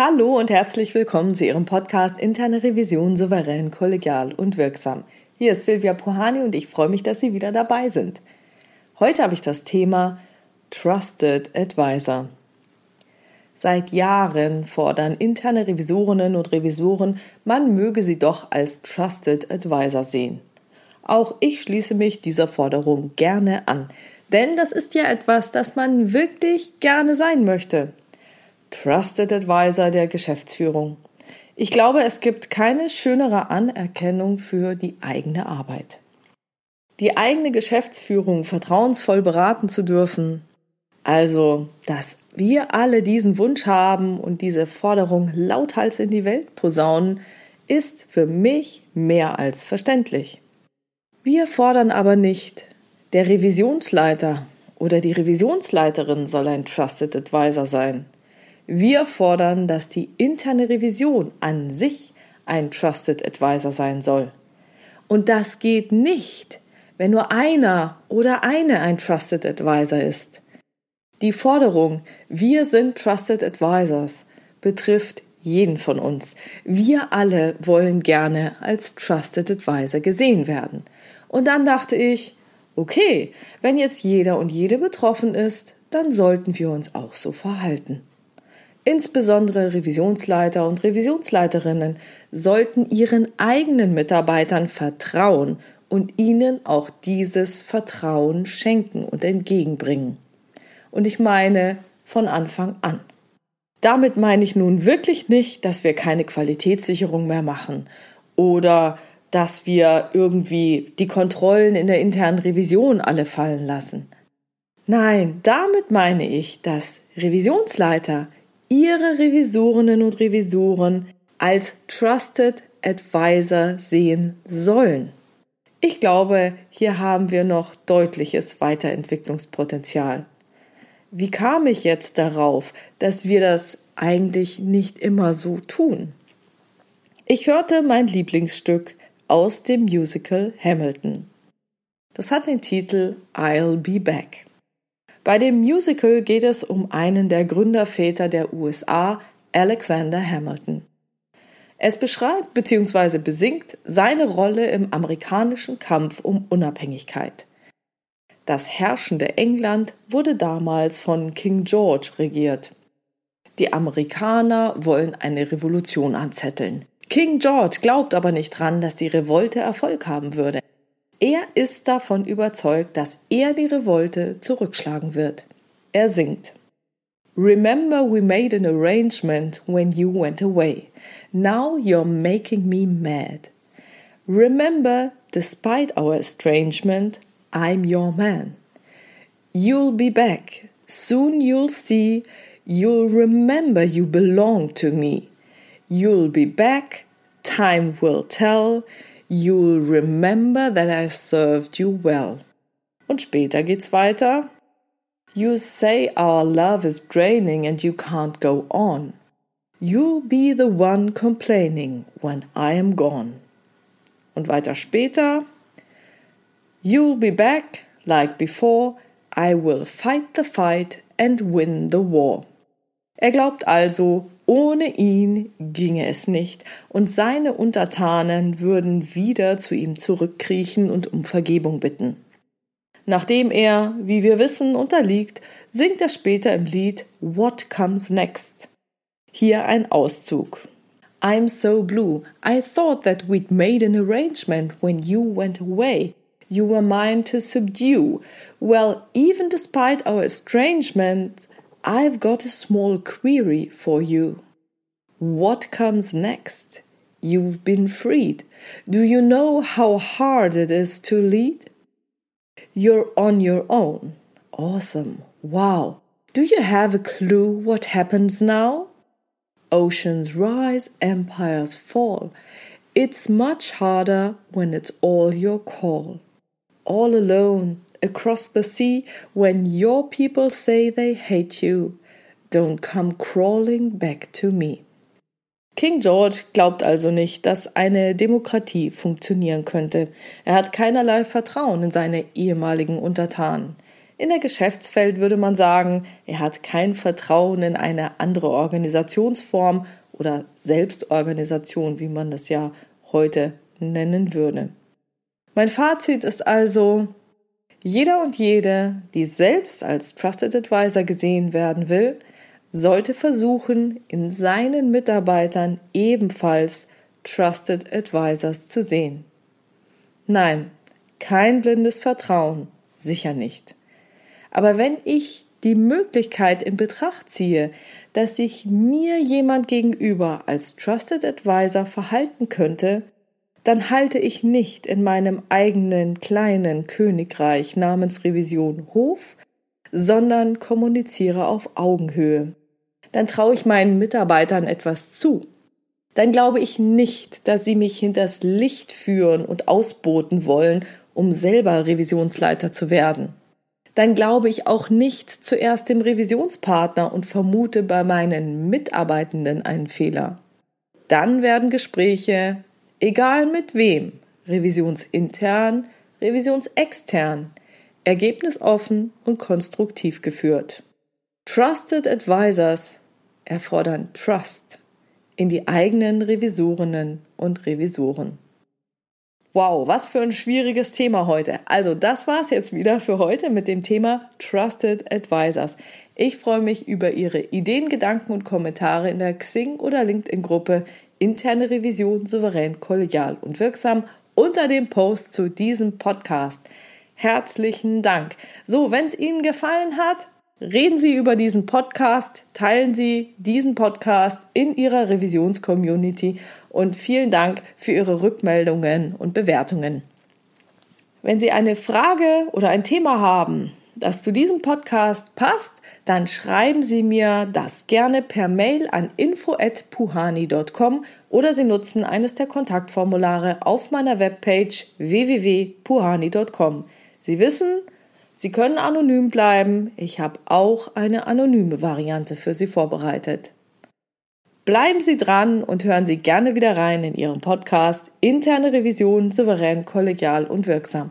Hallo und herzlich willkommen zu Ihrem Podcast Interne Revision souverän, kollegial und wirksam. Hier ist Silvia Puhani und ich freue mich, dass Sie wieder dabei sind. Heute habe ich das Thema Trusted Advisor. Seit Jahren fordern interne Revisorinnen und Revisoren, man möge sie doch als Trusted Advisor sehen. Auch ich schließe mich dieser Forderung gerne an, denn das ist ja etwas, das man wirklich gerne sein möchte. Trusted Advisor der Geschäftsführung. Ich glaube, es gibt keine schönere Anerkennung für die eigene Arbeit. Die eigene Geschäftsführung vertrauensvoll beraten zu dürfen, also, dass wir alle diesen Wunsch haben und diese Forderung lauthals in die Welt posaunen, ist für mich mehr als verständlich. Wir fordern aber nicht, der Revisionsleiter oder die Revisionsleiterin soll ein Trusted Advisor sein. Wir fordern, dass die interne Revision an sich ein Trusted Advisor sein soll. Und das geht nicht, wenn nur einer oder eine ein Trusted Advisor ist. Die Forderung, wir sind Trusted Advisors, betrifft jeden von uns. Wir alle wollen gerne als Trusted Advisor gesehen werden. Und dann dachte ich, okay, wenn jetzt jeder und jede betroffen ist, dann sollten wir uns auch so verhalten. Insbesondere Revisionsleiter und Revisionsleiterinnen sollten ihren eigenen Mitarbeitern vertrauen und ihnen auch dieses Vertrauen schenken und entgegenbringen. Und ich meine von Anfang an. Damit meine ich nun wirklich nicht, dass wir keine Qualitätssicherung mehr machen oder dass wir irgendwie die Kontrollen in der internen Revision alle fallen lassen. Nein, damit meine ich, dass Revisionsleiter ihre Revisorinnen und Revisoren als Trusted Advisor sehen sollen. Ich glaube, hier haben wir noch deutliches Weiterentwicklungspotenzial. Wie kam ich jetzt darauf, dass wir das eigentlich nicht immer so tun? Ich hörte mein Lieblingsstück aus dem Musical Hamilton. Das hat den Titel I'll Be Back. Bei dem Musical geht es um einen der Gründerväter der USA, Alexander Hamilton. Es beschreibt bzw. besingt seine Rolle im amerikanischen Kampf um Unabhängigkeit. Das herrschende England wurde damals von King George regiert. Die Amerikaner wollen eine Revolution anzetteln. King George glaubt aber nicht dran, dass die Revolte Erfolg haben würde. Er ist davon überzeugt, dass er die Revolte zurückschlagen wird. Er singt Remember we made an arrangement when you went away. Now you're making me mad. Remember, despite our estrangement, I'm your man. You'll be back. Soon you'll see. You'll remember you belong to me. You'll be back. Time will tell. You'll remember that I served you well. Und später geht's weiter. You say our love is draining and you can't go on. You'll be the one complaining when I am gone. Und weiter später. You'll be back like before. I will fight the fight and win the war. Er glaubt also, ohne ihn ginge es nicht, und seine Untertanen würden wieder zu ihm zurückkriechen und um Vergebung bitten. Nachdem er, wie wir wissen, unterliegt, singt er später im Lied What Comes Next. Hier ein Auszug. I'm so blue. I thought that we'd made an arrangement when you went away. You were mine to subdue. Well, even despite our estrangement, I've got a small query for you. What comes next? You've been freed. Do you know how hard it is to lead? You're on your own. Awesome. Wow. Do you have a clue what happens now? Oceans rise, empires fall. It's much harder when it's all your call. All alone, across the sea when your people say they hate you. Don't come crawling back to me. King George glaubt also nicht, dass eine Demokratie funktionieren könnte. Er hat keinerlei Vertrauen in seine ehemaligen Untertanen. In der Geschäftswelt würde man sagen, er hat kein Vertrauen in eine andere Organisationsform oder Selbstorganisation, wie man das ja heute nennen würde. Mein Fazit ist also, jeder und jede, die selbst als Trusted Advisor gesehen werden will, sollte versuchen, in seinen Mitarbeitern ebenfalls Trusted Advisors zu sehen. Nein, kein blindes Vertrauen, sicher nicht. Aber wenn ich die Möglichkeit in Betracht ziehe, dass sich mir jemand gegenüber als Trusted Advisor verhalten könnte, dann halte ich nicht in meinem eigenen kleinen Königreich namens Revision Hof, sondern kommuniziere auf Augenhöhe. Dann traue ich meinen Mitarbeitern etwas zu. Dann glaube ich nicht, dass sie mich hinters Licht führen und ausboten wollen, um selber Revisionsleiter zu werden. Dann glaube ich auch nicht zuerst dem Revisionspartner und vermute bei meinen Mitarbeitenden einen Fehler. Dann werden Gespräche egal mit wem, revisionsintern, revisionsextern, ergebnisoffen und konstruktiv geführt. Trusted Advisors erfordern Trust in die eigenen Revisorinnen und Revisoren. Wow, was für ein schwieriges Thema heute. Also, das war's jetzt wieder für heute mit dem Thema Trusted Advisors. Ich freue mich über Ihre Ideen, Gedanken und Kommentare in der Xing- oder LinkedIn-Gruppe interne Revision souverän, kollegial und wirksam unter dem Post zu diesem Podcast. Herzlichen Dank. So, wenn es Ihnen gefallen hat, reden Sie über diesen Podcast, teilen Sie diesen Podcast in Ihrer Revisionscommunity und vielen Dank für Ihre Rückmeldungen und Bewertungen. Wenn Sie eine Frage oder ein Thema haben, das zu diesem Podcast passt, dann schreiben Sie mir das gerne per Mail an info@puhani.com oder Sie nutzen eines der Kontaktformulare auf meiner Webpage www.puhani.com. Sie wissen, Sie können anonym bleiben. Ich habe auch eine anonyme Variante für Sie vorbereitet. Bleiben Sie dran und hören Sie gerne wieder rein in Ihren Podcast Interne Revision souverän, kollegial und wirksam.